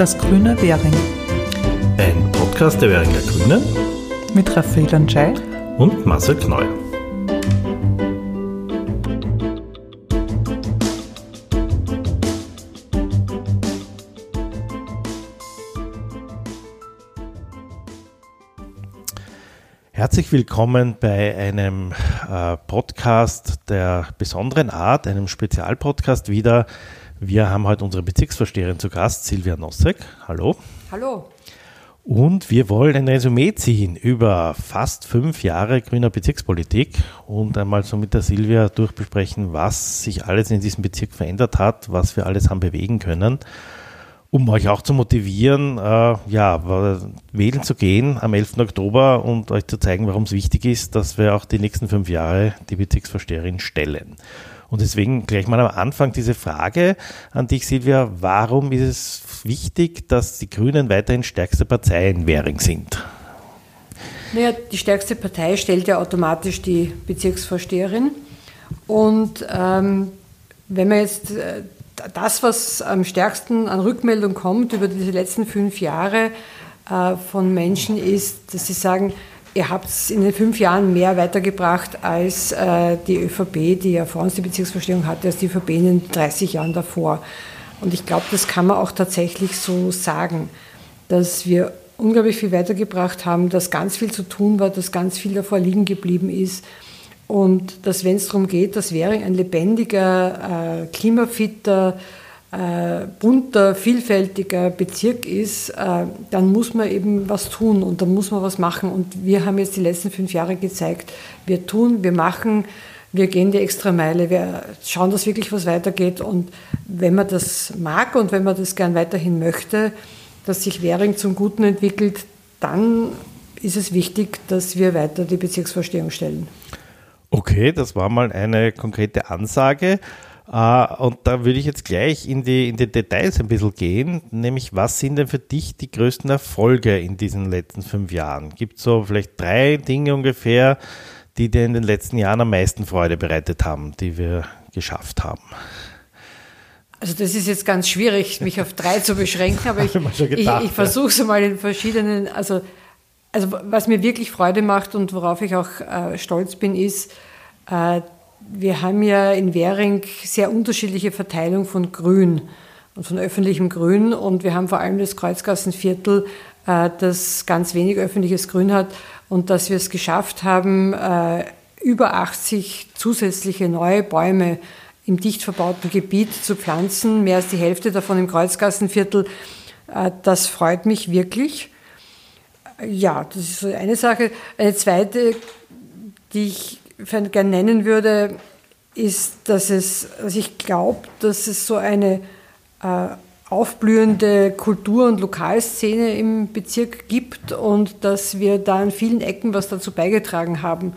Das grüne Währing. Ein Podcast der Währinger Grünen mit Raphael Anschei und Marcel Kneu. Herzlich willkommen bei einem äh, Podcast der besonderen Art, einem Spezialpodcast wieder. Wir haben heute unsere Bezirksvorsteherin zu Gast, Silvia Nossek. Hallo. Hallo. Und wir wollen ein Resümee ziehen über fast fünf Jahre grüner Bezirkspolitik und einmal so mit der Silvia durchbesprechen, was sich alles in diesem Bezirk verändert hat, was wir alles haben bewegen können um euch auch zu motivieren, äh, ja, wählen zu gehen am 11. Oktober und euch zu zeigen, warum es wichtig ist, dass wir auch die nächsten fünf Jahre die Bezirksvorsteherin stellen. Und deswegen gleich mal am Anfang diese Frage an dich, Silvia. Warum ist es wichtig, dass die Grünen weiterhin stärkste Partei in Währing sind? Naja, die stärkste Partei stellt ja automatisch die Bezirksvorsteherin. Und ähm, wenn man jetzt äh, das, was am stärksten an Rückmeldung kommt über diese letzten fünf Jahre äh, von Menschen, ist, dass sie sagen, ihr habt es in den fünf Jahren mehr weitergebracht als äh, die ÖVP, die ja vor uns die Bezirksvorstellung hatte, als die ÖVP in den 30 Jahren davor. Und ich glaube, das kann man auch tatsächlich so sagen, dass wir unglaublich viel weitergebracht haben, dass ganz viel zu tun war, dass ganz viel davor liegen geblieben ist und dass, wenn es darum geht, dass Währing ein lebendiger, äh, klimafitter, äh, bunter, vielfältiger Bezirk ist, äh, dann muss man eben was tun und dann muss man was machen. Und wir haben jetzt die letzten fünf Jahre gezeigt, wir tun, wir machen, wir gehen die extra Meile, wir schauen, dass wirklich was weitergeht. Und wenn man das mag und wenn man das gern weiterhin möchte, dass sich Währing zum Guten entwickelt, dann ist es wichtig, dass wir weiter die Bezirksvorstehung stellen. Okay, das war mal eine konkrete Ansage. Uh, und da würde ich jetzt gleich in die, in die Details ein bisschen gehen, nämlich was sind denn für dich die größten Erfolge in diesen letzten fünf Jahren? Gibt es so vielleicht drei Dinge ungefähr, die dir in den letzten Jahren am meisten Freude bereitet haben, die wir geschafft haben? Also das ist jetzt ganz schwierig, mich auf drei zu beschränken, aber ich, ich, ich versuche es mal in verschiedenen, also also was mir wirklich Freude macht und worauf ich auch äh, stolz bin, ist, äh, wir haben ja in Währing sehr unterschiedliche Verteilung von Grün und von öffentlichem Grün und wir haben vor allem das Kreuzgassenviertel, äh, das ganz wenig öffentliches Grün hat und dass wir es geschafft haben, äh, über 80 zusätzliche neue Bäume im dicht verbauten Gebiet zu pflanzen, mehr als die Hälfte davon im Kreuzgassenviertel. Äh, das freut mich wirklich. Ja, das ist so eine Sache. Eine zweite, die ich gerne nennen würde, ist, dass, es, dass ich glaube, dass es so eine äh, aufblühende Kultur- und Lokalszene im Bezirk gibt und dass wir da an vielen Ecken was dazu beigetragen haben.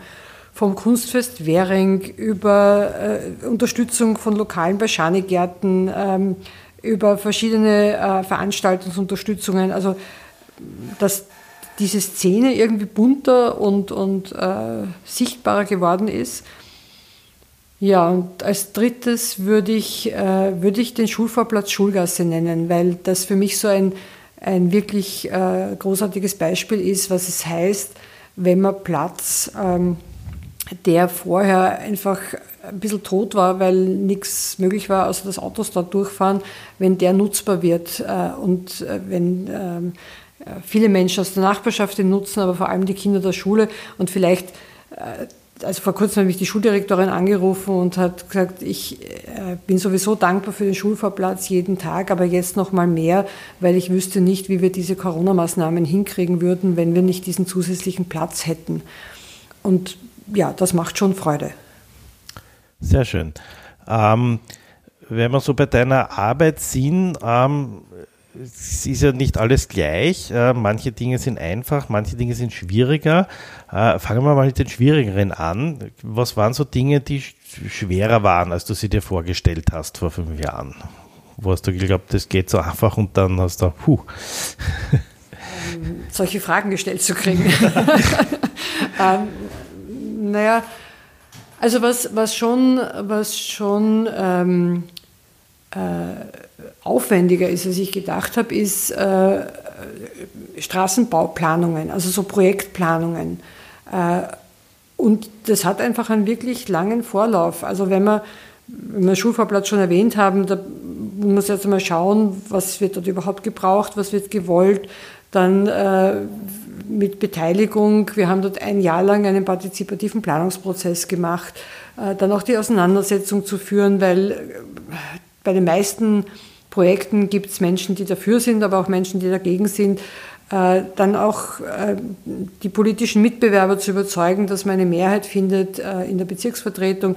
Vom Kunstfest Währing über äh, Unterstützung von lokalen Baschani-Gärten, ähm, über verschiedene äh, Veranstaltungsunterstützungen. Also, dass diese Szene irgendwie bunter und, und äh, sichtbarer geworden ist. Ja, und als drittes würde ich, äh, würde ich den Schulvorplatz Schulgasse nennen, weil das für mich so ein, ein wirklich äh, großartiges Beispiel ist, was es heißt, wenn man Platz, ähm, der vorher einfach ein bisschen tot war, weil nichts möglich war, außer dass Autos dort durchfahren, wenn der nutzbar wird äh, und äh, wenn ähm, viele Menschen aus der Nachbarschaft den nutzen, aber vor allem die Kinder der Schule und vielleicht äh, also vor kurzem habe ich die Schuldirektorin angerufen und hat gesagt, ich äh, bin sowieso dankbar für den Schulvorplatz jeden Tag, aber jetzt noch mal mehr, weil ich wüsste nicht, wie wir diese Corona-Maßnahmen hinkriegen würden, wenn wir nicht diesen zusätzlichen Platz hätten. Und ja, das macht schon Freude. Sehr schön. Ähm, wenn wir so bei deiner Arbeit sind, ähm, es ist ja nicht alles gleich. Äh, manche Dinge sind einfach, manche Dinge sind schwieriger. Äh, fangen wir mal mit den schwierigeren an. Was waren so Dinge, die schwerer waren, als du sie dir vorgestellt hast vor fünf Jahren? Wo hast du geglaubt, das geht so einfach und dann hast du, puh. Ähm, solche Fragen gestellt zu kriegen. ähm, naja, also was, was schon, was schon ähm, aufwendiger ist, als ich gedacht habe, ist äh, Straßenbauplanungen, also so Projektplanungen. Äh, und das hat einfach einen wirklich langen Vorlauf. Also wenn wir, wenn wir Schulvorplatz schon erwähnt haben, da muss man jetzt mal schauen, was wird dort überhaupt gebraucht, was wird gewollt. Dann äh, mit Beteiligung. Wir haben dort ein Jahr lang einen partizipativen Planungsprozess gemacht. Äh, dann auch die Auseinandersetzung zu führen, weil äh, bei den meisten Projekten gibt es Menschen, die dafür sind, aber auch Menschen, die dagegen sind. Äh, dann auch äh, die politischen Mitbewerber zu überzeugen, dass man eine Mehrheit findet äh, in der Bezirksvertretung.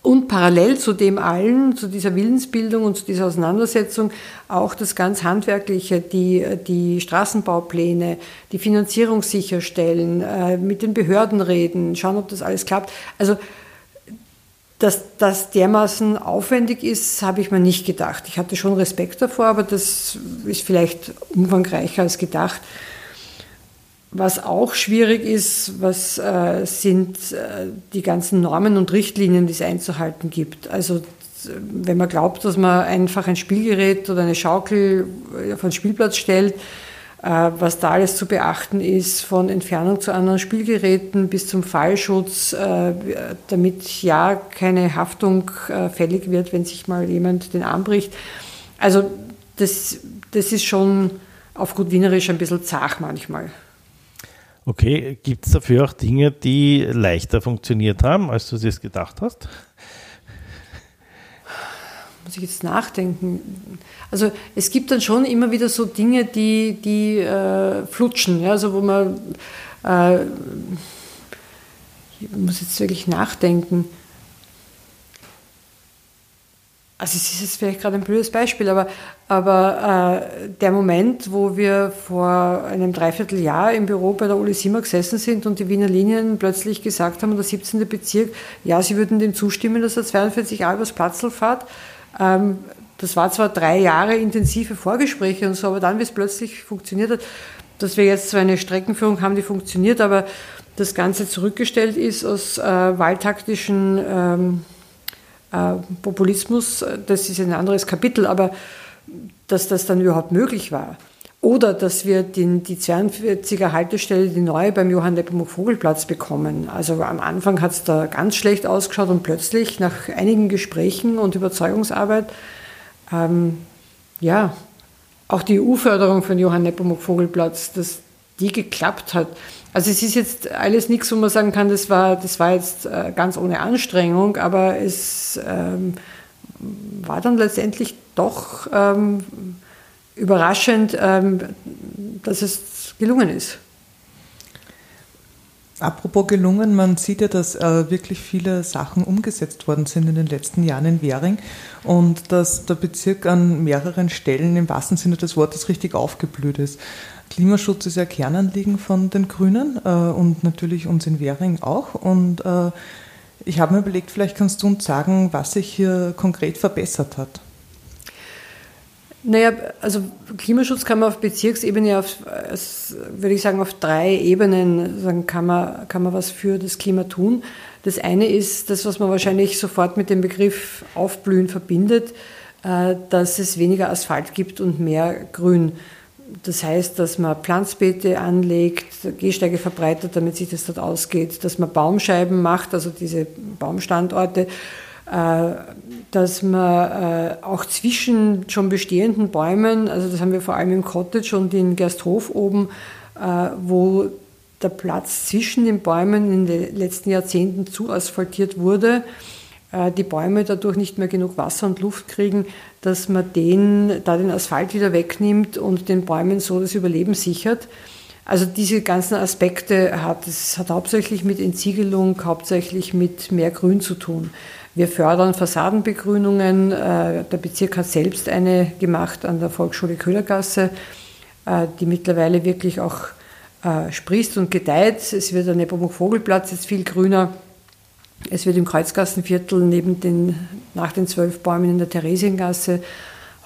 Und parallel zu dem allen, zu dieser Willensbildung und zu dieser Auseinandersetzung auch das ganz Handwerkliche, die, die Straßenbaupläne, die Finanzierung sicherstellen, mit den Behörden reden, schauen, ob das alles klappt. Also dass das dermaßen aufwendig ist, habe ich mir nicht gedacht. Ich hatte schon Respekt davor, aber das ist vielleicht umfangreicher als gedacht. Was auch schwierig ist, was äh, sind äh, die ganzen Normen und Richtlinien, die es einzuhalten gibt. Also wenn man glaubt, dass man einfach ein Spielgerät oder eine Schaukel auf einen Spielplatz stellt, äh, was da alles zu beachten ist, von Entfernung zu anderen Spielgeräten bis zum Fallschutz, äh, damit ja keine Haftung äh, fällig wird, wenn sich mal jemand den Arm bricht. Also das, das ist schon auf gut Wienerisch ein bisschen zart manchmal. Okay, gibt es dafür auch Dinge, die leichter funktioniert haben, als du es gedacht hast? Muss ich jetzt nachdenken. Also es gibt dann schon immer wieder so Dinge, die, die äh, flutschen, ja, also wo man, äh, ich muss jetzt wirklich nachdenken. Also es ist jetzt vielleicht gerade ein blödes Beispiel, aber, aber äh, der Moment, wo wir vor einem Dreivierteljahr im Büro bei der Uli Simmer gesessen sind und die Wiener Linien plötzlich gesagt haben, der 17. Bezirk, ja, sie würden dem zustimmen, dass er 42 A übers Platzl fährt, ähm, das war zwar drei Jahre intensive Vorgespräche und so, aber dann, wie es plötzlich funktioniert hat, dass wir jetzt so eine Streckenführung haben, die funktioniert, aber das Ganze zurückgestellt ist aus äh, wahltaktischen ähm, äh, Populismus, das ist ein anderes Kapitel, aber dass das dann überhaupt möglich war. Oder dass wir den, die 42er Haltestelle, die neue beim Johann Nepomuk Vogelplatz bekommen. Also am Anfang hat es da ganz schlecht ausgeschaut und plötzlich nach einigen Gesprächen und Überzeugungsarbeit, ähm, ja, auch die EU-Förderung von Johann Nepomuk Vogelplatz, dass die geklappt hat. Also es ist jetzt alles nichts, wo man sagen kann, das war, das war jetzt äh, ganz ohne Anstrengung, aber es ähm, war dann letztendlich doch ähm, überraschend, ähm, dass es gelungen ist. Apropos gelungen, man sieht ja, dass äh, wirklich viele Sachen umgesetzt worden sind in den letzten Jahren in Währing und dass der Bezirk an mehreren Stellen im wahrsten Sinne des Wortes richtig aufgeblüht ist. Klimaschutz ist ja Kernanliegen von den Grünen äh, und natürlich uns in Währing auch. Und äh, ich habe mir überlegt, vielleicht kannst du uns sagen, was sich hier konkret verbessert hat. Naja, also Klimaschutz kann man auf Bezirksebene, auf, würde ich sagen, auf drei Ebenen sagen, kann, man, kann man was für das Klima tun. Das eine ist das, was man wahrscheinlich sofort mit dem Begriff Aufblühen verbindet, äh, dass es weniger Asphalt gibt und mehr Grün. Das heißt, dass man Pflanzbeete anlegt, Gehsteige verbreitet, damit sich das dort ausgeht, dass man Baumscheiben macht, also diese Baumstandorte äh, dass man äh, auch zwischen schon bestehenden Bäumen, also das haben wir vor allem im Cottage und in Gersthof oben, äh, wo der Platz zwischen den Bäumen in den letzten Jahrzehnten zu asphaltiert wurde, die Bäume dadurch nicht mehr genug Wasser und Luft kriegen, dass man den, da den Asphalt wieder wegnimmt und den Bäumen so das Überleben sichert. Also diese ganzen Aspekte hat es hat hauptsächlich mit Entsiegelung, hauptsächlich mit mehr Grün zu tun. Wir fördern Fassadenbegrünungen. Äh, der Bezirk hat selbst eine gemacht an der Volksschule Köhlergasse, äh, die mittlerweile wirklich auch äh, sprießt und gedeiht. Es wird der Nepomuk-Vogelplatz jetzt viel grüner. Es wird im Kreuzgassenviertel neben den, nach den zwölf Bäumen in der Theresiengasse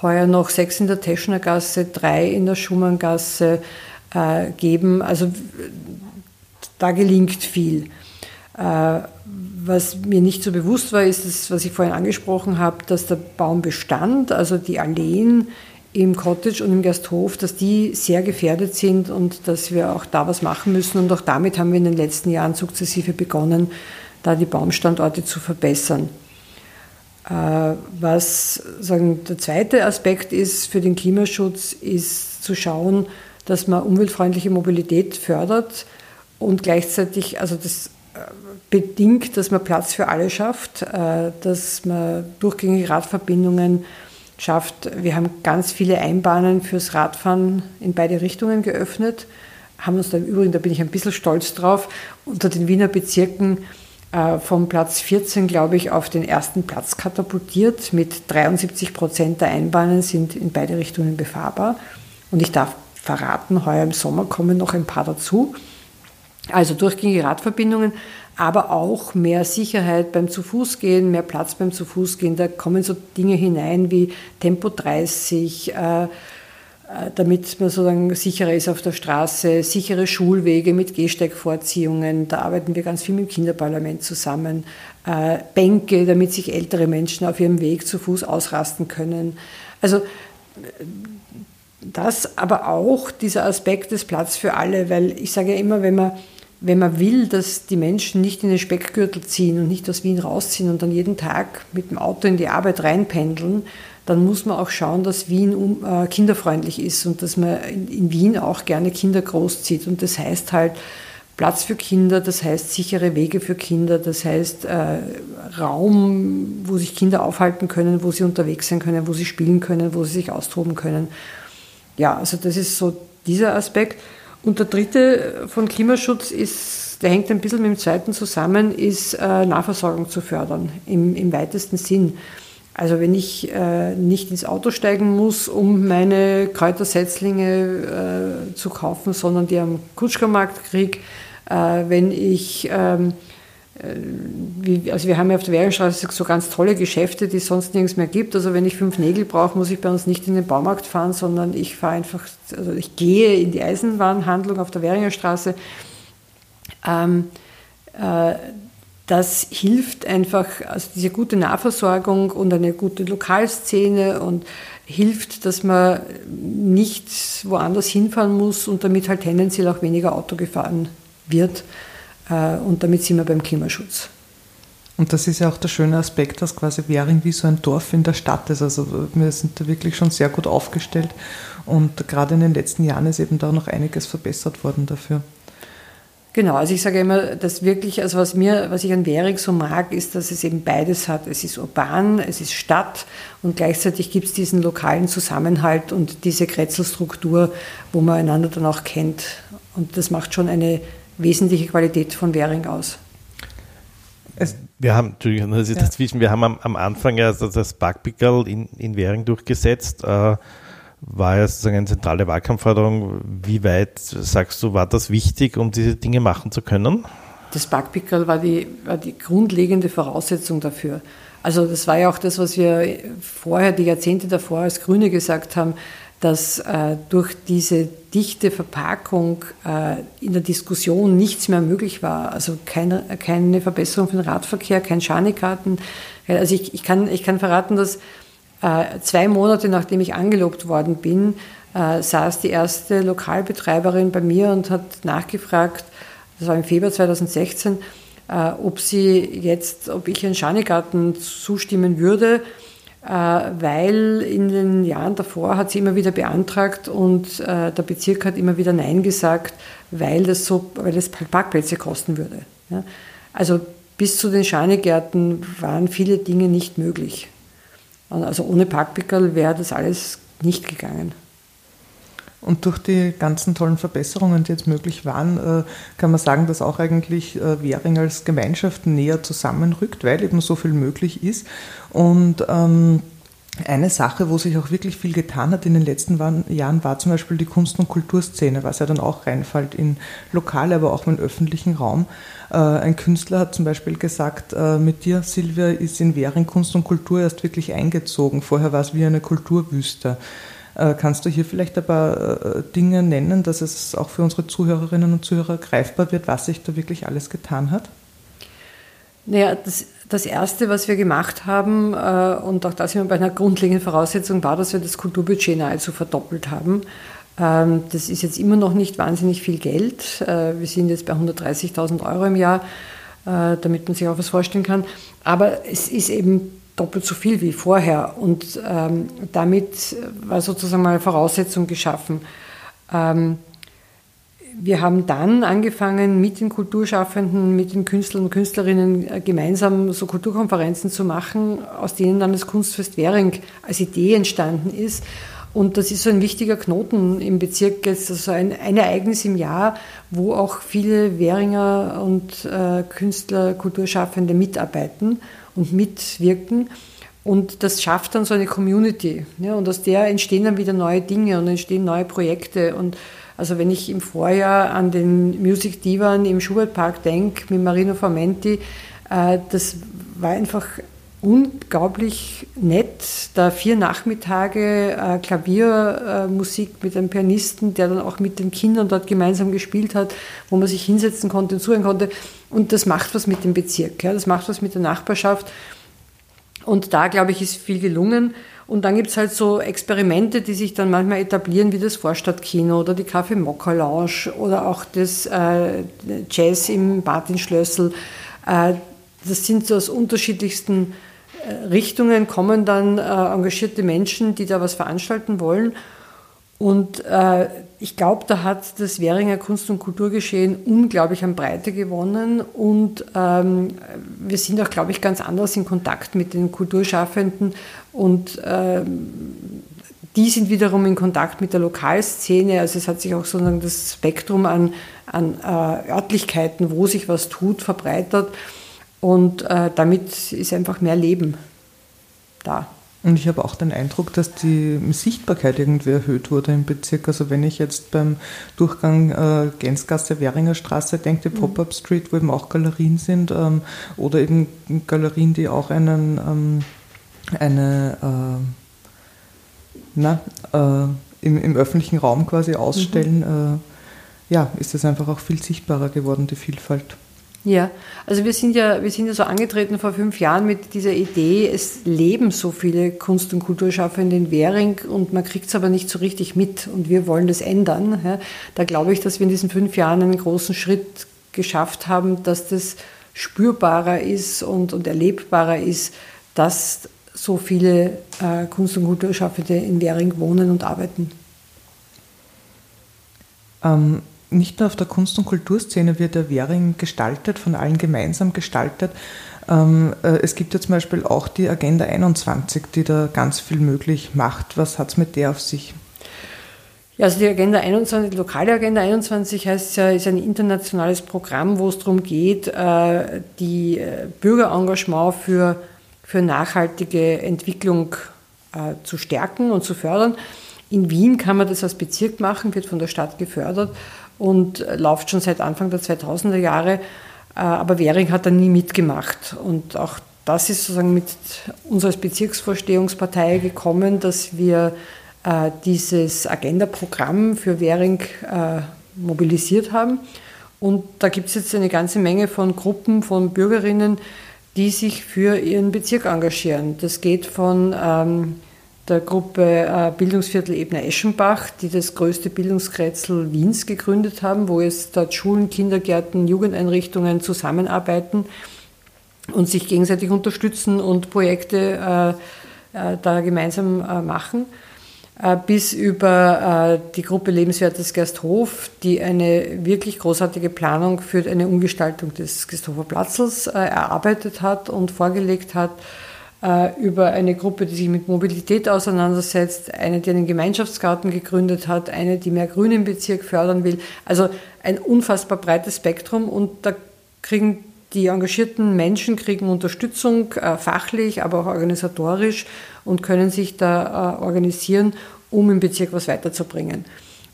heuer noch sechs in der Teschnergasse, drei in der Schumanngasse geben. Also da gelingt viel. Äh, was mir nicht so bewusst war, ist das, was ich vorhin angesprochen habe, dass der Baumbestand, also die Alleen im Cottage und im Gasthof, dass die sehr gefährdet sind und dass wir auch da was machen müssen. Und auch damit haben wir in den letzten Jahren sukzessive begonnen, da die Baumstandorte zu verbessern. Äh, was sagen, der zweite Aspekt ist für den Klimaschutz, ist zu schauen, dass man umweltfreundliche Mobilität fördert und gleichzeitig, also das bedingt, dass man Platz für alle schafft, äh, dass man durchgängige Radverbindungen schafft. Wir haben ganz viele Einbahnen fürs Radfahren in beide Richtungen geöffnet, haben uns da im Übrigen, da bin ich ein bisschen stolz drauf, unter den Wiener Bezirken äh, vom Platz 14, glaube ich, auf den ersten Platz katapultiert. Mit 73 Prozent der Einbahnen sind in beide Richtungen befahrbar. Und ich darf verraten, heuer im Sommer kommen noch ein paar dazu. Also durchgängige Radverbindungen, aber auch mehr Sicherheit beim Zu-Fuß-Gehen, mehr Platz beim Zu-Fuß-Gehen. Da kommen so Dinge hinein wie Tempo 30, äh, äh, damit man sozusagen sicherer ist auf der Straße, sichere Schulwege mit Gehsteigvorziehungen. Da arbeiten wir ganz viel mit dem Kinderparlament zusammen. Äh, Bänke, damit sich ältere Menschen auf ihrem Weg zu Fuß ausrasten können. Also das, aber auch dieser Aspekt des Platz für alle, weil ich sage ja immer, wenn man, wenn man will, dass die Menschen nicht in den Speckgürtel ziehen und nicht aus Wien rausziehen und dann jeden Tag mit dem Auto in die Arbeit reinpendeln, dann muss man auch schauen, dass Wien um, äh, kinderfreundlich ist und dass man in, in, Wien auch gerne Kinder großzieht. Und das heißt halt Platz für Kinder, das heißt sichere Wege für Kinder, das heißt äh, Raum, wo sich Kinder aufhalten können, wo sie unterwegs sein können, wo sie spielen können, wo sie sich austoben können. Ja, also das ist so dieser Aspekt. Und der dritte von Klimaschutz ist, der hängt ein bisschen mit dem zweiten zusammen, ist äh, Nahversorgung zu fördern, im, im weitesten Sinn. Also wenn ich äh, nicht ins Auto steigen muss, um meine Kräutersetzlinge äh, zu kaufen, sondern die am Kutschkermarkt kriege, äh, wenn ich, ähm, äh, wie, also wir haben ja auf der Währungsstraße so ganz tolle Geschäfte, die es sonst nirgends mehr gibt. Also wenn ich fünf Nägel brauche, muss ich bei uns nicht in den Baumarkt fahren, sondern ich fahre einfach, also ich gehe in die Eisenbahnhandlung auf der Währinger Straße. Ähm, äh, das hilft einfach, also diese gute Nahversorgung und eine gute Lokalszene und hilft, dass man nicht woanders hinfahren muss und damit halt tendenziell auch weniger Auto gefahren wird. Äh, und damit sind wir beim Klimaschutz. Und das ist ja auch der schöne Aspekt, dass quasi Währing wie so ein Dorf in der Stadt ist. Also wir sind da wirklich schon sehr gut aufgestellt und gerade in den letzten Jahren ist eben da noch einiges verbessert worden dafür. Genau, also ich sage immer, dass wirklich, also was mir, was ich an Währing so mag, ist, dass es eben beides hat. Es ist urban, es ist Stadt und gleichzeitig gibt es diesen lokalen Zusammenhalt und diese Kretzelstruktur, wo man einander dann auch kennt. Und das macht schon eine wesentliche Qualität von Währing aus. Es wir haben, Entschuldigung, dass ich ja. das wissen, wir haben am, am Anfang ja das Backpickel in, in Währing durchgesetzt. Äh, war ja sozusagen eine zentrale Wahlkampfforderung. Wie weit, sagst du, war das wichtig, um diese Dinge machen zu können? Das Backpickel war die, war die grundlegende Voraussetzung dafür. Also das war ja auch das, was wir vorher, die Jahrzehnte davor als Grüne gesagt haben, dass äh, durch diese dichte Verpackung äh, in der Diskussion nichts mehr möglich war. Also keine, keine Verbesserung für den Radverkehr, kein Scharnikarten. Also ich, ich, kann, ich kann verraten, dass äh, zwei Monate nachdem ich angelobt worden bin, äh, saß die erste Lokalbetreiberin bei mir und hat nachgefragt, das war im Februar 2016, äh, ob sie jetzt, ob ich einen Schanigarten zustimmen würde, weil in den Jahren davor hat sie immer wieder beantragt und der Bezirk hat immer wieder Nein gesagt, weil das so, weil das Parkplätze kosten würde. Also bis zu den Schanigärten waren viele Dinge nicht möglich. Also ohne Parkpickerl wäre das alles nicht gegangen. Und durch die ganzen tollen Verbesserungen, die jetzt möglich waren, äh, kann man sagen, dass auch eigentlich äh, Währing als Gemeinschaft näher zusammenrückt, weil eben so viel möglich ist. Und ähm, eine Sache, wo sich auch wirklich viel getan hat in den letzten Jahren, war zum Beispiel die Kunst- und Kulturszene, was ja dann auch reinfällt in lokale, aber auch im öffentlichen Raum. Äh, ein Künstler hat zum Beispiel gesagt, mit dir, Silvia, ist in Währing Kunst und Kultur erst wirklich eingezogen. Vorher war es wie eine Kulturwüste. Äh, kannst du hier vielleicht ein paar Dinge nennen, dass es auch für unsere Zuhörerinnen und Zuhörer greifbar wird, was sich da wirklich alles getan hat? Naja, das, das Erste, was wir gemacht haben, äh, und auch das immer bei einer grundlegenden Voraussetzung, war, dass wir das Kulturbudget nahezu verdoppelt haben. Ähm, das ist jetzt immer noch nicht wahnsinnig viel Geld. Äh, wir sind jetzt bei 130.000 Euro im Jahr, äh, damit man sich auch was vorstellen kann. Aber es ist eben doppelt so viel wie vorher. Und ähm, damit war sozusagen mal eine Voraussetzung geschaffen. Ähm, wir haben dann angefangen, mit den Kulturschaffenden, mit den Künstlern und Künstlerinnen äh, gemeinsam so Kulturkonferenzen zu machen, aus denen dann das Kunstfest Währing als Idee entstanden ist. Und das ist so ein wichtiger Knoten im Bezirk, jetzt also ein, ein Ereignis im Jahr, wo auch viele Währinger und äh, Künstler, Kulturschaffende mitarbeiten und mitwirken. Und das schafft dann so eine Community. Ja, und aus der entstehen dann wieder neue Dinge und entstehen neue Projekte. Und also wenn ich im Vorjahr an den Music Divan im Schubertpark denke, mit Marino Formenti, äh, das war einfach unglaublich nett, da vier Nachmittage äh, Klaviermusik äh, mit einem Pianisten, der dann auch mit den Kindern dort gemeinsam gespielt hat, wo man sich hinsetzen konnte und zuhören konnte. Und das macht was mit dem Bezirk, ja, das macht was mit der Nachbarschaft. Und da, glaube ich, ist viel gelungen. Und dann gibt es halt so Experimente, die sich dann manchmal etablieren, wie das Vorstadtkino oder die Kaffee Mokka Lounge oder auch das äh, Jazz im Martinschlössl. Äh, das sind so aus unterschiedlichsten Richtungen kommen dann äh, engagierte Menschen, die da was veranstalten wollen. Und äh, ich glaube, da hat das Währinger Kunst- und Kulturgeschehen unglaublich an Breite gewonnen. Und ähm, wir sind auch, glaube ich, ganz anders in Kontakt mit den Kulturschaffenden. Und ähm, die sind wiederum in Kontakt mit der Lokalszene. Also es hat sich auch sozusagen das Spektrum an, an äh, Örtlichkeiten, wo sich was tut, verbreitert. Und äh, damit ist einfach mehr Leben da. Und ich habe auch den Eindruck, dass die Sichtbarkeit irgendwie erhöht wurde im Bezirk. Also wenn ich jetzt beim Durchgang äh, Gänzgasse, Währinger Straße denke, die mhm. Pop-Up Street, wo eben auch Galerien sind, ähm, oder eben Galerien, die auch einen, ähm, eine, äh, na, äh, im, im, öffentlichen Raum quasi ausstellen, mhm. Äh, ja, ist es einfach auch viel sichtbarer geworden, die Vielfalt. Ja, also wir sind ja, wir sind ja so angetreten vor fünf Jahren mit dieser Idee, es leben so viele Kunst- und Kulturschaffende in Währing und man kriegt es aber nicht so richtig mit und wir wollen das ändern. Da glaube ich, dass wir in diesen fünf Jahren einen großen Schritt geschafft haben, dass das spürbarer ist und, und erlebbarer ist, dass so viele äh, Kunst- und Kulturschaffende in Währing wohnen und arbeiten. Ähm, nicht nur auf der Kunst- und Kulturszene wird der Währing gestaltet, von allen gemeinsam gestaltet. Ähm, äh, es gibt ja zum Beispiel auch die Agenda 21, die da ganz viel möglich macht. Was hat es mit der auf sich? Ja, also die Agenda 21, die lokale Agenda 21 heißt ja, ist ein internationales Programm, wo es darum geht, äh, die äh, Bürgerengagement für, für nachhaltige Entwicklung zu stärken und zu fördern. In Wien kann man das als Bezirk machen, wird von der Stadt gefördert und läuft schon seit Anfang der 2000er Jahre. Äh, aber Währing hat da nie mitgemacht. Und auch das ist sozusagen mit uns als Bezirksvorstehungspartei gekommen, dass wir äh, dieses Agenda-Programm für Währing äh, mobilisiert haben. Und da gibt es jetzt eine ganze Menge von Gruppen von Bürgerinnen, die sich für ihren Bezirk engagieren. Das geht von ähm, der Gruppe äh, Bildungsviertel Ebner-Eschenbach, die das größte Bildungskretzel Wiens gegründet haben, wo jetzt dort Schulen, Kindergärten, Jugendeinrichtungen zusammenarbeiten und sich gegenseitig unterstützen und Projekte äh, äh, da gemeinsam machen. Bis über die Gruppe Lebenswertes Gersthof, die eine wirklich großartige Planung für eine Umgestaltung des Gersthofer Platzels erarbeitet hat und vorgelegt hat. äh, über eine Gruppe, die sich mit Mobilität auseinandersetzt, eine, die einen Gemeinschaftsgarten gegründet hat, eine, die mehr Grün im Bezirk fördern will. Also ein unfassbar breites Spektrum und da kriegen die engagierten Menschen kriegen Unterstützung, äh, fachlich, aber auch organisatorisch und können sich da äh, organisieren, um im Bezirk was weiterzubringen.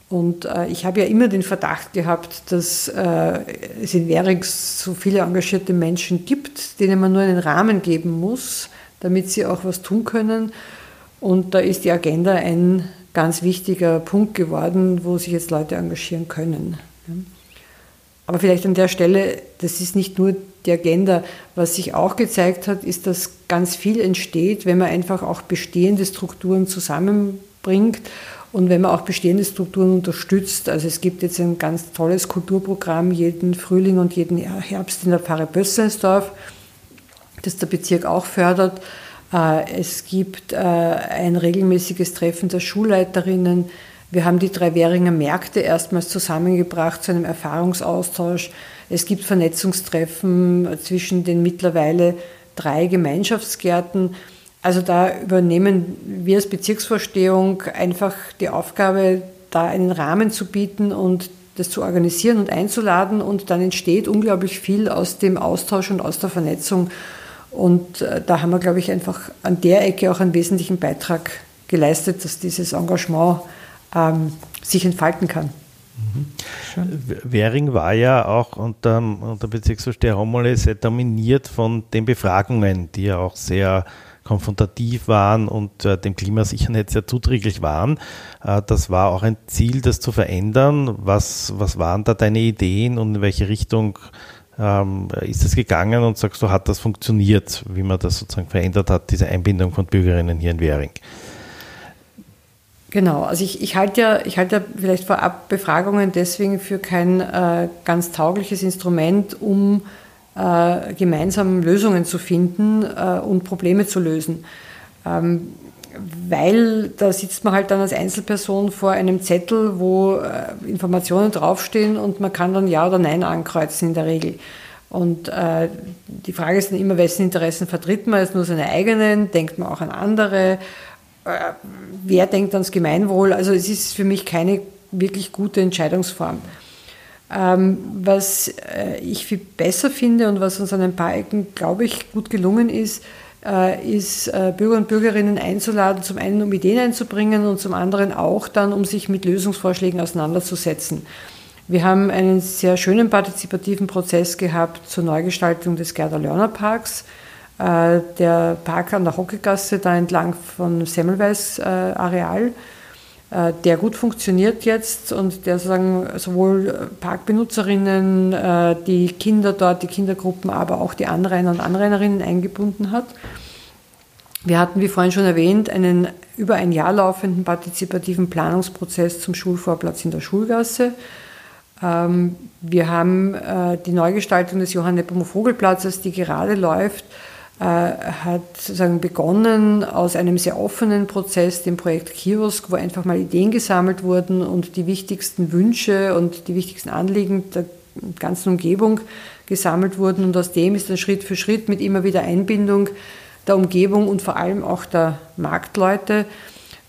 Und äh, ich habe ja immer den Verdacht gehabt, dass äh, es in Währing so viele engagierte Menschen gibt, denen man nur einen Rahmen geben muss, damit sie auch was tun können. Und da ist die Agenda ein ganz wichtiger Punkt geworden, wo sich jetzt Leute engagieren können. aber vielleicht an der Stelle, das ist nicht nur die Agenda. Was sich auch gezeigt hat, ist, dass ganz viel entsteht, wenn man einfach auch bestehende Strukturen zusammenbringt und wenn man auch bestehende Strukturen unterstützt. Also es gibt jetzt ein ganz tolles Kulturprogramm jeden Frühling und jeden Herbst in der Pfarre Bössensdorf, das der Bezirk auch fördert. Äh, es gibt äh, ein regelmäßiges Treffen der Schulleiterinnen. Wir haben die drei Währinger Märkte erstmals zusammengebracht zu einem Erfahrungsaustausch. Es gibt Vernetzungstreffen zwischen den mittlerweile drei Gemeinschaftsgärten. Also da übernehmen wir als Bezirksvorstehung einfach die Aufgabe, da einen Rahmen zu bieten und das zu organisieren und einzuladen. Und dann entsteht unglaublich viel aus dem Austausch und aus der Vernetzung. Und äh, da haben wir, glaube ich, einfach an der Ecke auch einen wesentlichen Beitrag geleistet, dass dieses Engagement ähm, sich entfalten kann. Mhm. Währing war ja auch unter, unter Bezirksvorsteher Hommole sehr dominiert von den Befragungen, die ja auch sehr konfrontativ waren und äh, dem Klimasicherheit sehr zuträglich waren. Äh, das war auch ein Ziel, das zu verändern. Was, was waren da deine Ideen und in welche Richtung ähm, ist es gegangen und sagst du, hat das funktioniert, wie man das sozusagen verändert hat, diese Einbindung von Bürgerinnen hier in Währing? Genau, also ich, ich halte ja, ich ja vielleicht vorab Befragungen deswegen für kein äh, ganz taugliches Instrument, um äh, gemeinsam Lösungen zu finden äh, und Probleme zu lösen. Ähm, weil da sitzt man halt dann als Einzelperson vor einem Zettel, wo äh, Informationen draufstehen und man kann dann Ja oder Nein ankreuzen in der Regel. Und äh, die Frage ist dann immer, wessen Interessen vertritt man? Ist nur seine eigenen? Denkt man auch an andere? Äh, wer denkt ans Gemeinwohl? Also es ist für mich keine wirklich gute Entscheidungsform. Ähm, was äh, ich viel besser finde und was uns an ein paar Ecken, glaube ich, gut gelungen ist, ist äh, Bürger und Bürgerinnen einzuladen, zum einen um Ideen einzubringen und zum anderen auch dann, um sich mit Lösungsvorschlägen auseinanderzusetzen. Wir haben einen sehr schönen partizipativen Prozess gehabt zur Neugestaltung des Gerda Lörner Parks. Der Park an der Hockegasse, da entlang von Semmelweis Areal, äh, der gut funktioniert jetzt und der sagen, sowohl Parkbenutzerinnen, äh, die Kinder dort, die Kindergruppen, aber auch die Anrainer und Anrainerinnen eingebunden hat. Wir hatten, wie vorhin schon erwähnt, einen über ein Jahr laufenden partizipativen Planungsprozess zum Schulvorplatz in der Schulgasse. Ähm, wir haben äh, die Neugestaltung des Johann Nepomuk Vogelplatzes, die gerade läuft, äh, hat sozusagen begonnen aus einem sehr offenen Prozess, dem Projekt Kiosk, wo einfach mal Ideen gesammelt wurden und die wichtigsten Wünsche und die wichtigsten Anliegen der ganzen Umgebung gesammelt wurden. Und aus dem ist dann Schritt für Schritt mit immer wieder Einbindung der Umgebung und vor allem auch der Marktleute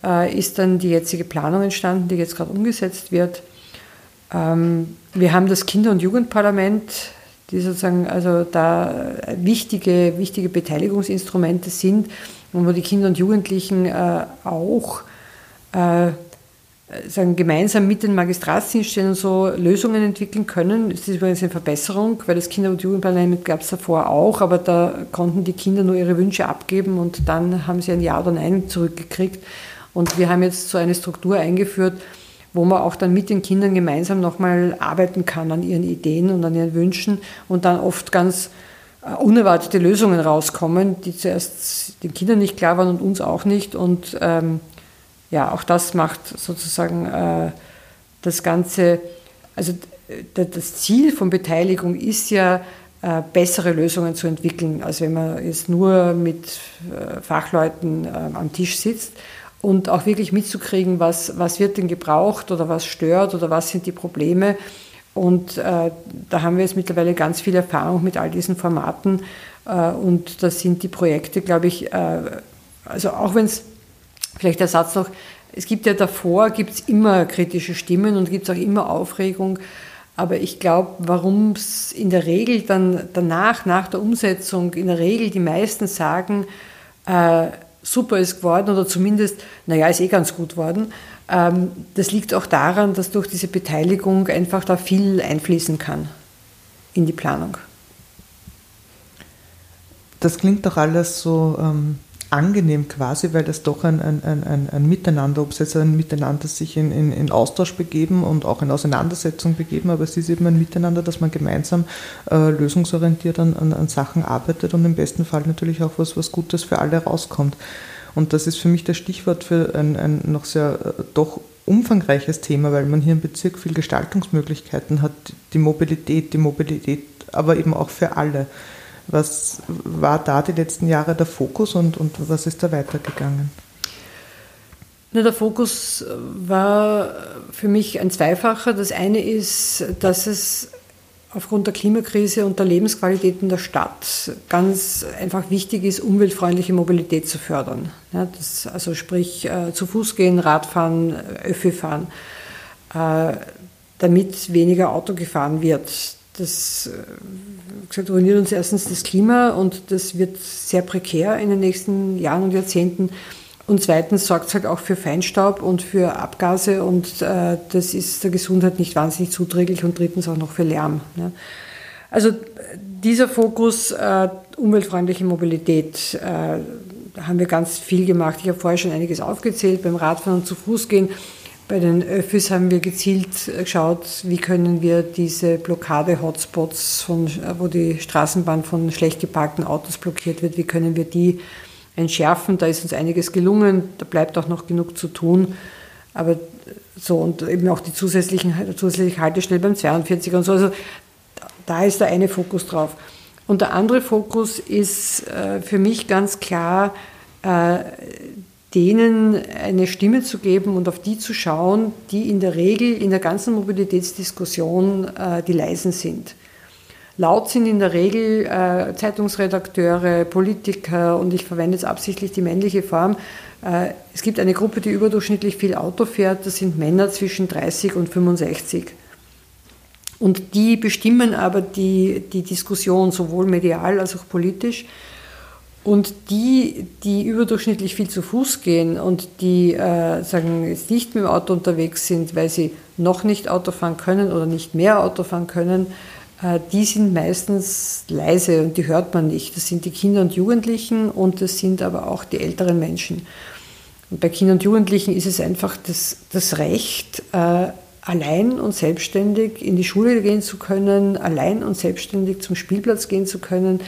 äh, ist dann die jetzige Planung entstanden, die jetzt gerade umgesetzt wird. Ähm, wir haben das Kinder- und Jugendparlament die sozusagen also da wichtige, wichtige Beteiligungsinstrumente sind und wo die Kinder und Jugendlichen äh, auch äh, sagen, gemeinsam mit den Magistratsdienststellen so Lösungen entwickeln können. Das ist übrigens eine Verbesserung, weil das Kinder- und Jugendparlament gab es davor auch, aber da konnten die Kinder nur ihre Wünsche abgeben und dann haben sie ein Ja oder Nein zurückgekriegt. Und wir haben jetzt so eine Struktur eingeführt, wo man auch dann mit den Kindern gemeinsam nochmal arbeiten kann an ihren Ideen und an ihren Wünschen und dann oft ganz äh, unerwartete Lösungen rauskommen, die zuerst den Kindern nicht klar waren und uns auch nicht. Und ähm, ja, auch das macht sozusagen äh, das Ganze, also das Ziel von Beteiligung ist ja, äh, bessere Lösungen zu entwickeln, als wenn man jetzt nur mit äh, Fachleuten äh, am Tisch sitzt und auch wirklich mitzukriegen, was, was wird denn gebraucht oder was stört oder was sind die Probleme. Und äh, da haben wir jetzt mittlerweile ganz viel Erfahrung mit all diesen Formaten. Äh, und das sind die Projekte, glaube ich, äh, also auch wenn es, vielleicht der Satz noch, es gibt ja davor, gibt es immer kritische Stimmen und gibt es auch immer Aufregung. Aber ich glaube, warum es in der Regel dann danach, nach der Umsetzung, in der Regel die meisten sagen, äh, super ist geworden oder zumindest, naja, ist eh ganz gut worden. Ähm, das liegt auch daran, dass durch diese Beteiligung einfach da viel einfließen kann in die Planung. Das klingt doch alles so ähm, angenehm quasi, weil das doch ein, ein, ein, ein Miteinander, ob es jetzt ein Miteinander sich in, in, in, Austausch begeben und auch in Auseinandersetzung begeben, aber es ist eben ein Miteinander, dass man gemeinsam äh, lösungsorientiert an, an, an, Sachen arbeitet und im besten Fall natürlich auch was, was Gutes für alle rauskommt. Und das ist für mich das Stichwort für ein, ein noch sehr äh, doch umfangreiches Thema, weil man hier im Bezirk viel Gestaltungsmöglichkeiten hat, die Mobilität, die Mobilität, aber eben auch für alle. Was war da die letzten Jahre der Fokus und, und was ist da weitergegangen? Na, der Fokus war für mich ein zweifacher. Das eine ist, dass es aufgrund der Klimakrise und der Lebensqualität in der Stadt ganz einfach wichtig ist, umweltfreundliche Mobilität zu fördern. Ja, das, also sprich äh, zu Fuß gehen, Radfahren, Öffi fahren, äh, damit weniger Auto gefahren wird. Das äh, gesagt, ruiniert uns erstens das Klima und das wird sehr prekär in den nächsten Jahren und Jahrzehnten. Und zweitens sorgt es halt auch für Feinstaub und für Abgase und äh, das ist der Gesundheit nicht wahnsinnig zuträglich und drittens auch noch für Lärm. Ne? Also dieser Fokus äh, umweltfreundliche Mobilität, äh, haben wir ganz viel gemacht. Ich habe vorher schon einiges aufgezählt, beim Radfahren und zu Fuß gehen bei den Öffis haben wir gezielt geschaut, wie können wir diese Blockade-Hotspots, wo die Straßenbahn von schlecht geparkten Autos blockiert wird, wie können wir die entschärfen. Da ist uns einiges gelungen, da bleibt auch noch genug zu tun. Aber so und eben auch die zusätzlichen zusätzliche Haltestelle beim 42er und so. Also da ist der eine Fokus drauf. Und der andere Fokus ist äh, für mich ganz klar äh, denen eine Stimme zu geben und auf die zu schauen, die in der Regel in der ganzen Mobilitätsdiskussion äh, die leisen sind. Laut sind in der Regel äh, Zeitungsredakteure, Politiker und ich verwende jetzt absichtlich die männliche Form. Äh, es gibt eine Gruppe, die überdurchschnittlich viel Auto fährt, das sind Männer zwischen 30 und 65. Und die bestimmen aber die, die Diskussion sowohl medial als auch politisch. Und die, die überdurchschnittlich viel zu Fuß gehen und die äh, sagen, jetzt nicht mit dem Auto unterwegs sind, weil sie noch nicht Auto fahren können oder nicht mehr Auto fahren können, äh, die sind meistens leise und die hört man nicht. Das sind die Kinder und Jugendlichen und das sind aber auch die älteren Menschen. Und bei Kindern und Jugendlichen ist es einfach das, das Recht, äh, allein und selbstständig in die Schule gehen zu können, allein und selbstständig zum Spielplatz gehen zu können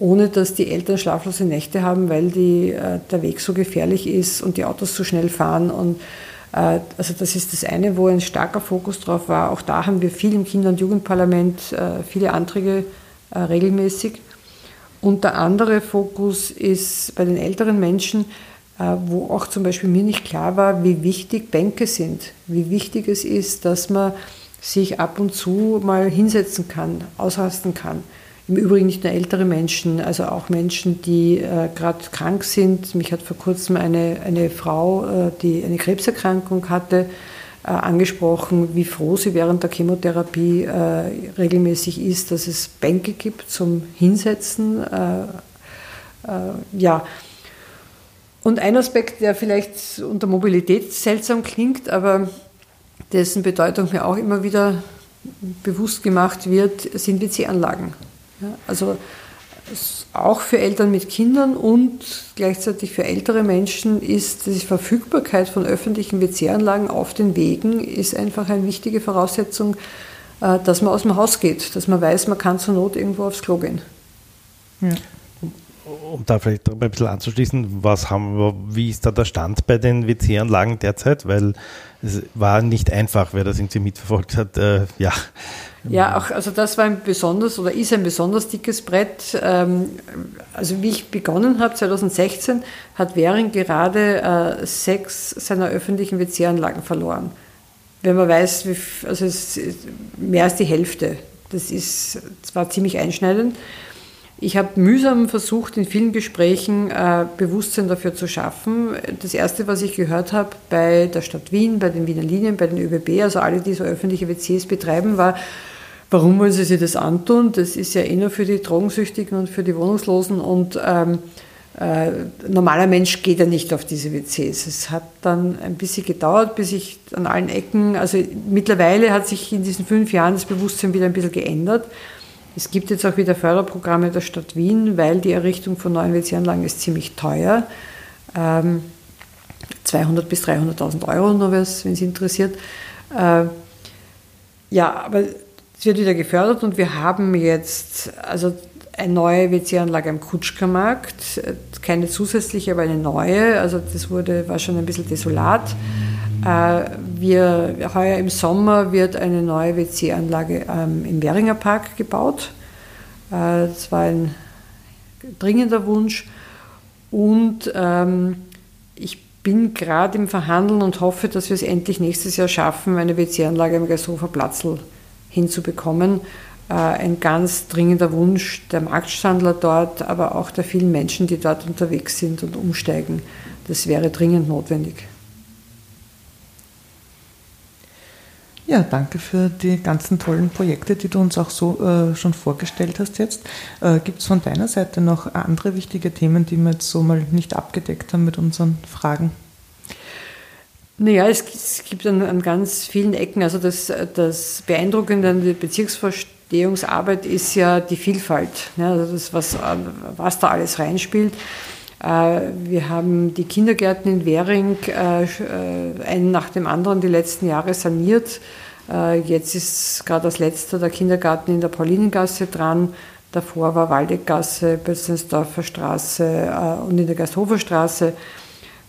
ohne dass die Eltern schlaflose Nächte haben, weil die, äh, der Weg so gefährlich ist und die Autos so schnell fahren. Und äh, also das ist das eine, wo ein starker Fokus drauf war. Auch da haben wir viel im Kinder- und Jugendparlament, äh, viele Anträge regelmäßig. Und der andere Fokus ist bei den älteren Menschen, wo auch zum Beispiel mir nicht klar war, wie wichtig Bänke sind, wie wichtig es ist, dass man sich ab und zu mal hinsetzen kann, ausrasten kann. Im Übrigen nicht nur ältere Menschen, also auch Menschen, die äh, gerade krank sind. Mich hat vor kurzem eine, eine Frau, äh, die eine Krebserkrankung hatte, äh, angesprochen, wie froh sie während der Chemotherapie äh, regelmäßig ist, dass es Bänke gibt zum Hinsetzen. Äh, äh, ja. Und ein Aspekt, der vielleicht unter Mobilität seltsam klingt, aber dessen Bedeutung mir auch immer wieder bewusst gemacht wird, sind WC-Anlagen. Ja, also auch für Eltern mit Kindern und gleichzeitig für ältere Menschen ist die Verfügbarkeit von öffentlichen WC-Anlagen auf den Wegen ist einfach eine wichtige Voraussetzung, äh, dass man aus dem Haus geht, dass man weiß, man kann zur Not irgendwo aufs Klo gehen. Ja. Um da vielleicht ein bisschen anzuschließen, was haben, wie ist da der Stand bei den WC-Anlagen derzeit? Weil es war nicht einfach, wer das irgendwie mitverfolgt hat. Äh, ja, ja, auch, also das war ein besonders oder ist ein besonders dickes Brett. Ähm, also wie ich begonnen habe, 2016, hat Währing gerade äh, sechs seiner öffentlichen WC-Anlagen verloren. Wenn man weiß, also mehr als die Hälfte. Das ist zwar ziemlich einschneidend. Ich habe mühsam versucht, in vielen Gesprächen äh, Bewusstsein dafür zu schaffen. Das Erste, was ich gehört habe bei der Stadt Wien, bei den Wiener Linien, bei den ÖBB, also alle, die so öffentliche WCs betreiben, war, Warum wollen sie sich das antun? Das ist ja eh nur für die Drogensüchtigen und für die Wohnungslosen und ähm, äh, normaler Mensch geht ja nicht auf diese WCs. Es hat dann ein bisschen gedauert, bis ich an allen Ecken, also mittlerweile hat sich in diesen fünf Jahren das Bewusstsein wieder ein bisschen geändert. Es gibt jetzt auch wieder Förderprogramme der Stadt Wien, weil die Errichtung von neuen WC-Anlagen ist ziemlich teuer. Ähm, 200 bis 300.000 Euro, nur wenn es interessiert. Äh, ja, aber es wird wieder gefördert und wir haben jetzt also eine neue WC-Anlage am Kutschkermarkt, keine zusätzliche, aber eine neue. Also das wurde, war schon ein bisschen desolat. Äh, wir, heuer im Sommer wird eine neue WC-Anlage ähm, im Währinger Park gebaut. Äh, das war ein dringender Wunsch. Und ähm, ich bin gerade im Verhandeln und hoffe, dass wir es endlich nächstes Jahr schaffen, eine WC-Anlage am Geishofer Platzl hinzubekommen. Äh, ein ganz dringender Wunsch der Marktstandler dort, aber auch der vielen Menschen, die dort unterwegs sind und umsteigen. Das wäre dringend notwendig. Ja, danke für die ganzen tollen Projekte, die du uns auch so äh, schon vorgestellt hast jetzt. Äh, Gibt es von deiner Seite noch andere wichtige Themen, die wir jetzt so mal nicht abgedeckt haben mit unseren Fragen? Naja, es, gibt an, an, ganz vielen Ecken, also das, das Beeindruckende an der Bezirksvorstehungsarbeit ist ja die Vielfalt, ja, also das, was, was da alles reinspielt. Äh, wir haben die Kindergärten in Währing äh, äh, einen nach dem anderen die letzten Jahre saniert. Jetzt ist gerade als letzter der Kindergarten in der Paulinengasse dran. Davor war Waldeckgasse, Bötzensdorfer Straße und in der Gasthofer Straße.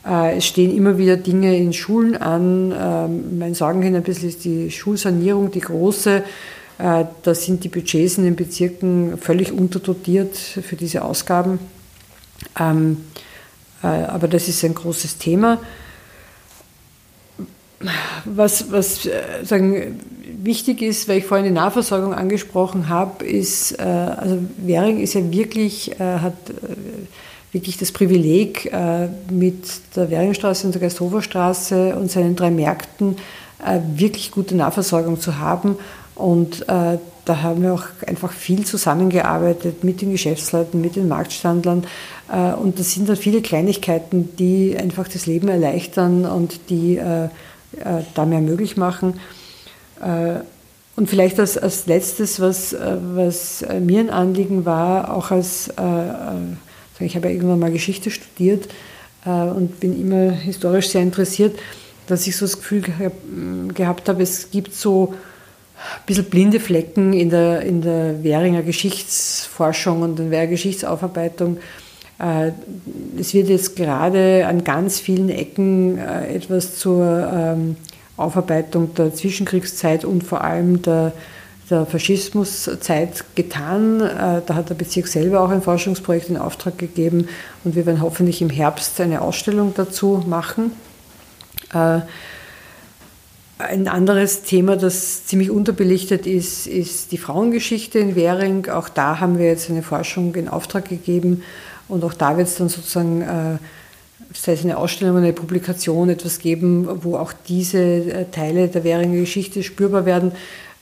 Es stehen immer wieder Dinge in Schulen an. Ähm, mein Sorgen hin ein bisschen ist die Schulsanierung, die große. Da sind die Budgets in den Bezirken völlig unterdotiert für diese Ausgaben. Ähm, äh, aber das ist ein großes Thema. Was, was äh, sagen, wichtig ist, weil ich vorhin die Nahversorgung angesprochen habe, ist, äh, also Währing ist ja wirklich, äh, hat äh, wirklich das Privileg, äh, mit der Währingstraße und der Geisthoferstraße und seinen drei Märkten wirklich gute Nahversorgung zu haben. Und da haben wir auch einfach viel zusammengearbeitet mit den Geschäftsleuten, mit den Marktstandlern. Äh, und das sind dann viele Kleinigkeiten, die einfach das Leben erleichtern und die äh, äh, da mehr möglich machen. Und vielleicht als, als letztes, was, was mir ein Anliegen war, auch als, ich habe ja irgendwann mal Geschichte studiert und bin immer historisch sehr interessiert, dass ich so das Gefühl gehabt habe, es gibt so ein bisschen blinde Flecken in der, in der Währinger Geschichtsforschung und in der Geschichtsaufarbeitung. Äh, es wird jetzt gerade an ganz vielen Ecken äh, etwas zur ähm, Aufarbeitung der Zwischenkriegszeit und vor allem der, der Faschismuszeit getan. Äh, da hat der Bezirk selber auch ein Forschungsprojekt in Auftrag gegeben und wir werden hoffentlich im Herbst eine Ausstellung dazu machen. Ein anderes Thema, das ziemlich unterbelichtet ist, ist die Frauengeschichte in Währing. Auch da haben wir jetzt eine Forschung in Auftrag gegeben und auch da wird es dann sozusagen, äh, sei es eine Ausstellung oder eine Publikation, etwas geben, wo auch diese äh, Teile der Währinger Geschichte spürbar werden.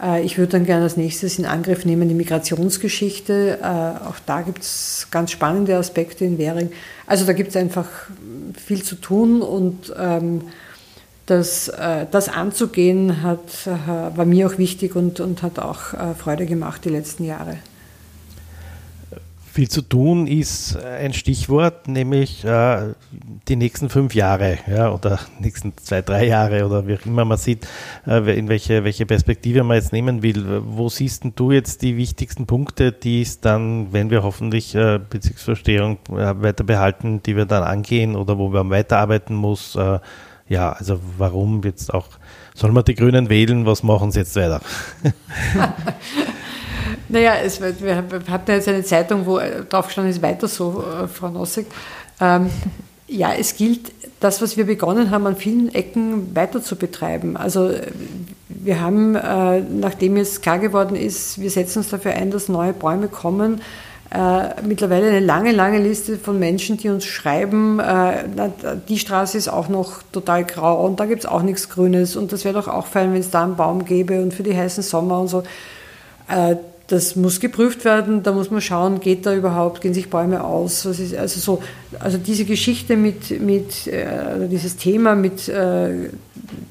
Äh, ich würde dann gerne als nächstes in Angriff nehmen die Migrationsgeschichte. Äh, auch da gibt es ganz spannende Aspekte in Währing. Also da gibt es einfach viel zu tun und ähm, das, äh, das anzugehen hat, war mir auch wichtig und, und hat auch Freude gemacht die letzten Jahre. Viel zu tun ist ein Stichwort, nämlich äh, die nächsten fünf Jahre ja, oder nächsten zwei, drei Jahre oder wie auch immer man sieht, äh, in welche, welche Perspektive man jetzt nehmen will. Wo siehst du jetzt die wichtigsten Punkte, die es dann, wenn wir hoffentlich äh, Bezirksverstehung weiter behalten, die wir dann angehen oder wo man weiterarbeiten muss? ja, also warum jetzt auch, soll man die Grünen wählen, was machen sie jetzt weiter? naja, es, wir hatten jetzt eine Zeitung, wo drauf gestanden ist, weiter so, äh, Frau Nossig. Ähm, ja, es gilt, das, was wir begonnen haben, an vielen Ecken weiter zu betreiben. Also wir haben, äh, nachdem jetzt klar geworden ist, wir setzen uns dafür ein, dass neue Bäume kommen, äh, mittlerweile eine lange, lange Liste von Menschen, die uns schreiben, äh, die Straße ist auch noch total grau und da gibt es auch nichts Grünes und das wäre doch auch fein, wenn es da einen Baum gäbe und für die heißen Sommer und so. Äh, das muss geprüft werden, da muss man schauen, geht da überhaupt, gehen sich Bäume aus? Ist, also, so, also diese Geschichte mit, mit äh, dieses Thema mit äh,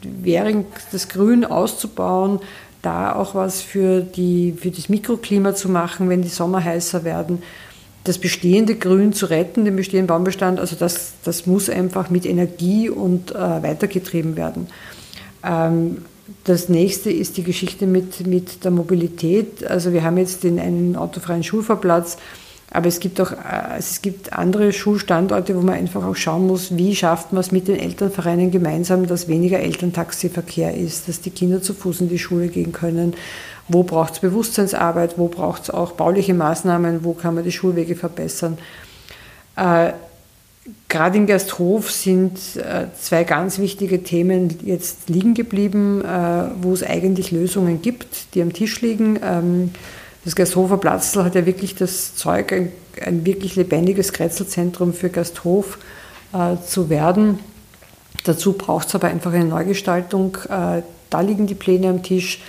Währing das Grün auszubauen, da auch was für, die, für das Mikroklima zu machen, wenn die Sommer heißer werden. Das bestehende Grün zu retten, den bestehenden Baumbestand, also das, das muss einfach mit Energie und äh, weitergetrieben werden. Ähm, das nächste ist die Geschichte mit, mit der Mobilität. Also wir haben jetzt den einen autofreien Schulfahrplatz, aber es gibt auch äh, es gibt andere Schulstandorte, wo man einfach auch schauen muss, wie schafft man es mit den Elternvereinen gemeinsam, dass weniger Elterntaxiverkehr ist, dass die Kinder zu Fuß in die Schule gehen können. Wo braucht es Bewusstseinsarbeit, wo braucht es auch bauliche Maßnahmen, wo kann man die Schulwege verbessern. Gerade in Gersthof sind äh, zwei ganz wichtige Themen jetzt liegen geblieben, äh, wo es eigentlich Lösungen gibt, die am Tisch liegen. Ähm, das Gasthofer Platzl hat ja wirklich das Zeug, ein, wirklich lebendiges Kretzelzentrum für Gasthof äh, zu werden. Dazu braucht es aber einfach eine Neugestaltung. Da liegen die Pläne am Tisch.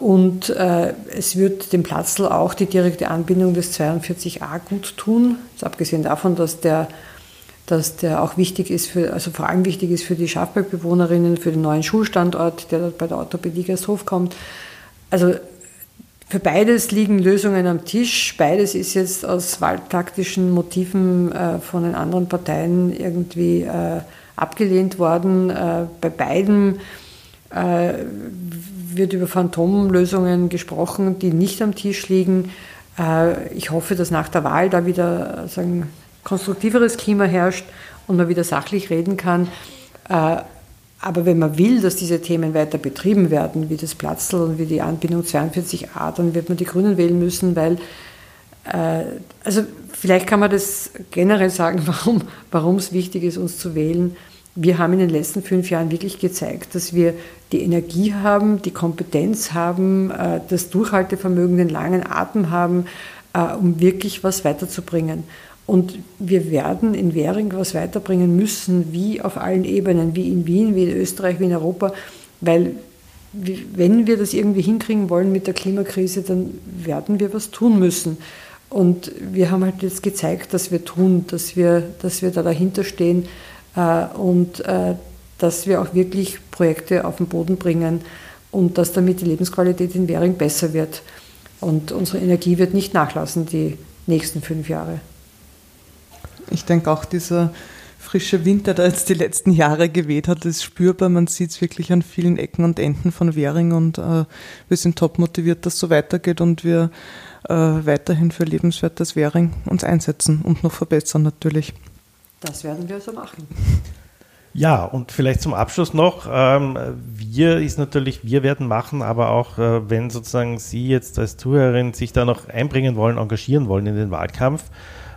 Und es wird dem Platzl auch die direkte Anbindung des 42a gut tun. Abgesehen davon, dass der, dass der auch wichtig ist, für, also vor allem wichtig ist für die Schafbergbewohnerinnen, für den neuen Schulstandort, der dort bei der Orthopädie Gasthof kommt. Also für beides liegen Lösungen am Tisch. Beides ist jetzt aus wahltaktischen Motiven äh, von den anderen Parteien irgendwie äh, abgelehnt worden. Äh, bei beiden äh, wird über Phantomlösungen gesprochen, die nicht am Tisch liegen. Äh, ich hoffe, dass nach der Wahl da wieder sagen, konstruktiveres Klima herrscht und man wieder sachlich reden kann. Äh, aber wenn man will, dass diese Themen weiter betrieben werden, wie das Platzl und wie die Anbindung 42a, dann wird man die Grünen wählen müssen, weil, äh, also vielleicht kann man das generell sagen, warum, es wichtig ist, uns zu wählen. Wir haben in den letzten fünf Jahren wirklich gezeigt, dass wir die Energie haben, die Kompetenz haben, äh, das Durchhaltevermögen, den langen Atem haben, um wirklich was weiterzubringen. Und wir werden in Währing was weiterbringen müssen, wie auf allen Ebenen, wie in Wien, wie in Österreich, wie in Europa, weil wenn wir das irgendwie hinkriegen wollen mit der Klimakrise, dann werden wir was tun müssen. Und wir haben halt jetzt gezeigt, dass wir tun, dass wir, dass wir da dahinter stehen äh, und äh, dass wir auch wirklich Projekte auf den Boden bringen und dass damit die Lebensqualität in Währing besser wird. Und unsere Energie wird nicht nachlassen die nächsten fünf Jahre. Ich denke auch dieser frische Wind, der da jetzt die letzten Jahre geweht hat, ist spürbar. Man sieht es wirklich an vielen Ecken und Enden von Währing und äh, wir sind top motiviert, dass so weitergeht und wir äh, weiterhin für lebenswertes Währing uns einsetzen und noch verbessern natürlich. Das werden wir so machen. Ja, und vielleicht zum Abschluss noch, ähm, wir ist natürlich, wir werden machen, aber auch äh, wenn sozusagen Sie jetzt als Zuhörerin sich da noch einbringen wollen, engagieren wollen in den Wahlkampf,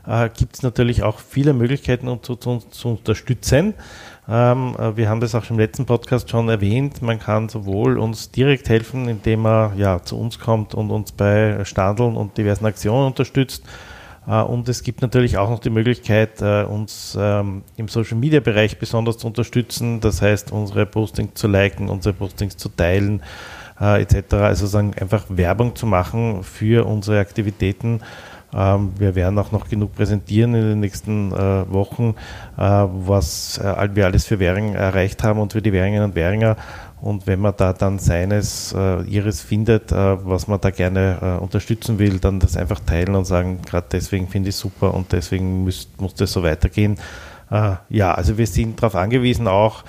äh, gibt es natürlich auch viele Möglichkeiten, uns zu, zu, zu unterstützen. Ähm, äh, wir haben das auch im letzten Podcast schon erwähnt. Man kann sowohl uns direkt helfen, indem er ja, zu uns kommt und uns bei Standeln und diversen Aktionen unterstützt. Uh, und es gibt natürlich auch noch die Möglichkeit, uh, uns ähm, im Social Media Bereich besonders zu unterstützen. Das heißt, unsere Postings zu liken, unsere Postings zu teilen, uh, etc. Also sagen, einfach Werbung zu machen für unsere Aktivitäten. Ähm, wir werden auch noch genug präsentieren in den nächsten äh, Wochen, äh, was äh, wir alles für Währing erreicht haben und für die Währingerinnen und Währinger. Und wenn man da dann seines, ihres findet, was man da gerne unterstützen will, dann das einfach teilen und sagen, gerade deswegen finde ich es super und deswegen muss, muss das so weitergehen. ja, also wir sind darauf angewiesen auch,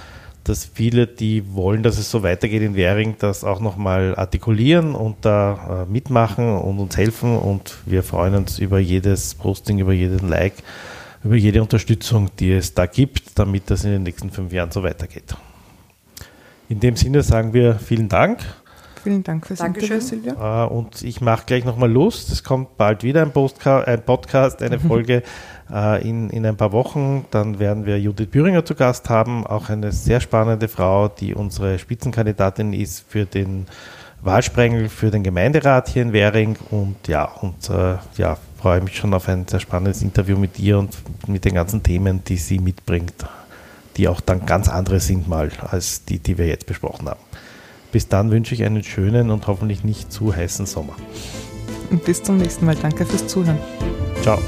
dass viele, die wollen, dass es so weitergeht in Währing, das auch nochmal artikulieren und da äh, mitmachen und uns helfen. Und wir freuen uns über jedes Posting, über jeden Like, über jede Unterstützung, die es da gibt, damit das in den nächsten fünf Jahren so weitergeht. In dem Sinne sagen wir vielen Dank. Vielen Dank fürs Dankeschön. Interview, Silvia. Äh, und ich mache gleich nochmal los. Es kommt bald wieder ein, Postka ein Podcast, eine Folge äh, in, in ein paar Wochen. Dann werden wir Judith Büringer zu Gast haben, auch eine sehr spannende Frau, die unsere Spitzenkandidatin ist für den Wahlsprengel für den Gemeinderat hier in Währing. Und ja, und äh, ja, freue mich schon auf ein sehr spannendes Interview mit ihr und mit den ganzen Themen, die sie mitbringt, die auch dann ganz andere sind mal als die, die wir jetzt besprochen haben. Bis dann wünsche ich einen schönen und hoffentlich nicht zu heißen Sommer. Und bis zum nächsten Mal. Danke fürs Zuhören. Ciao.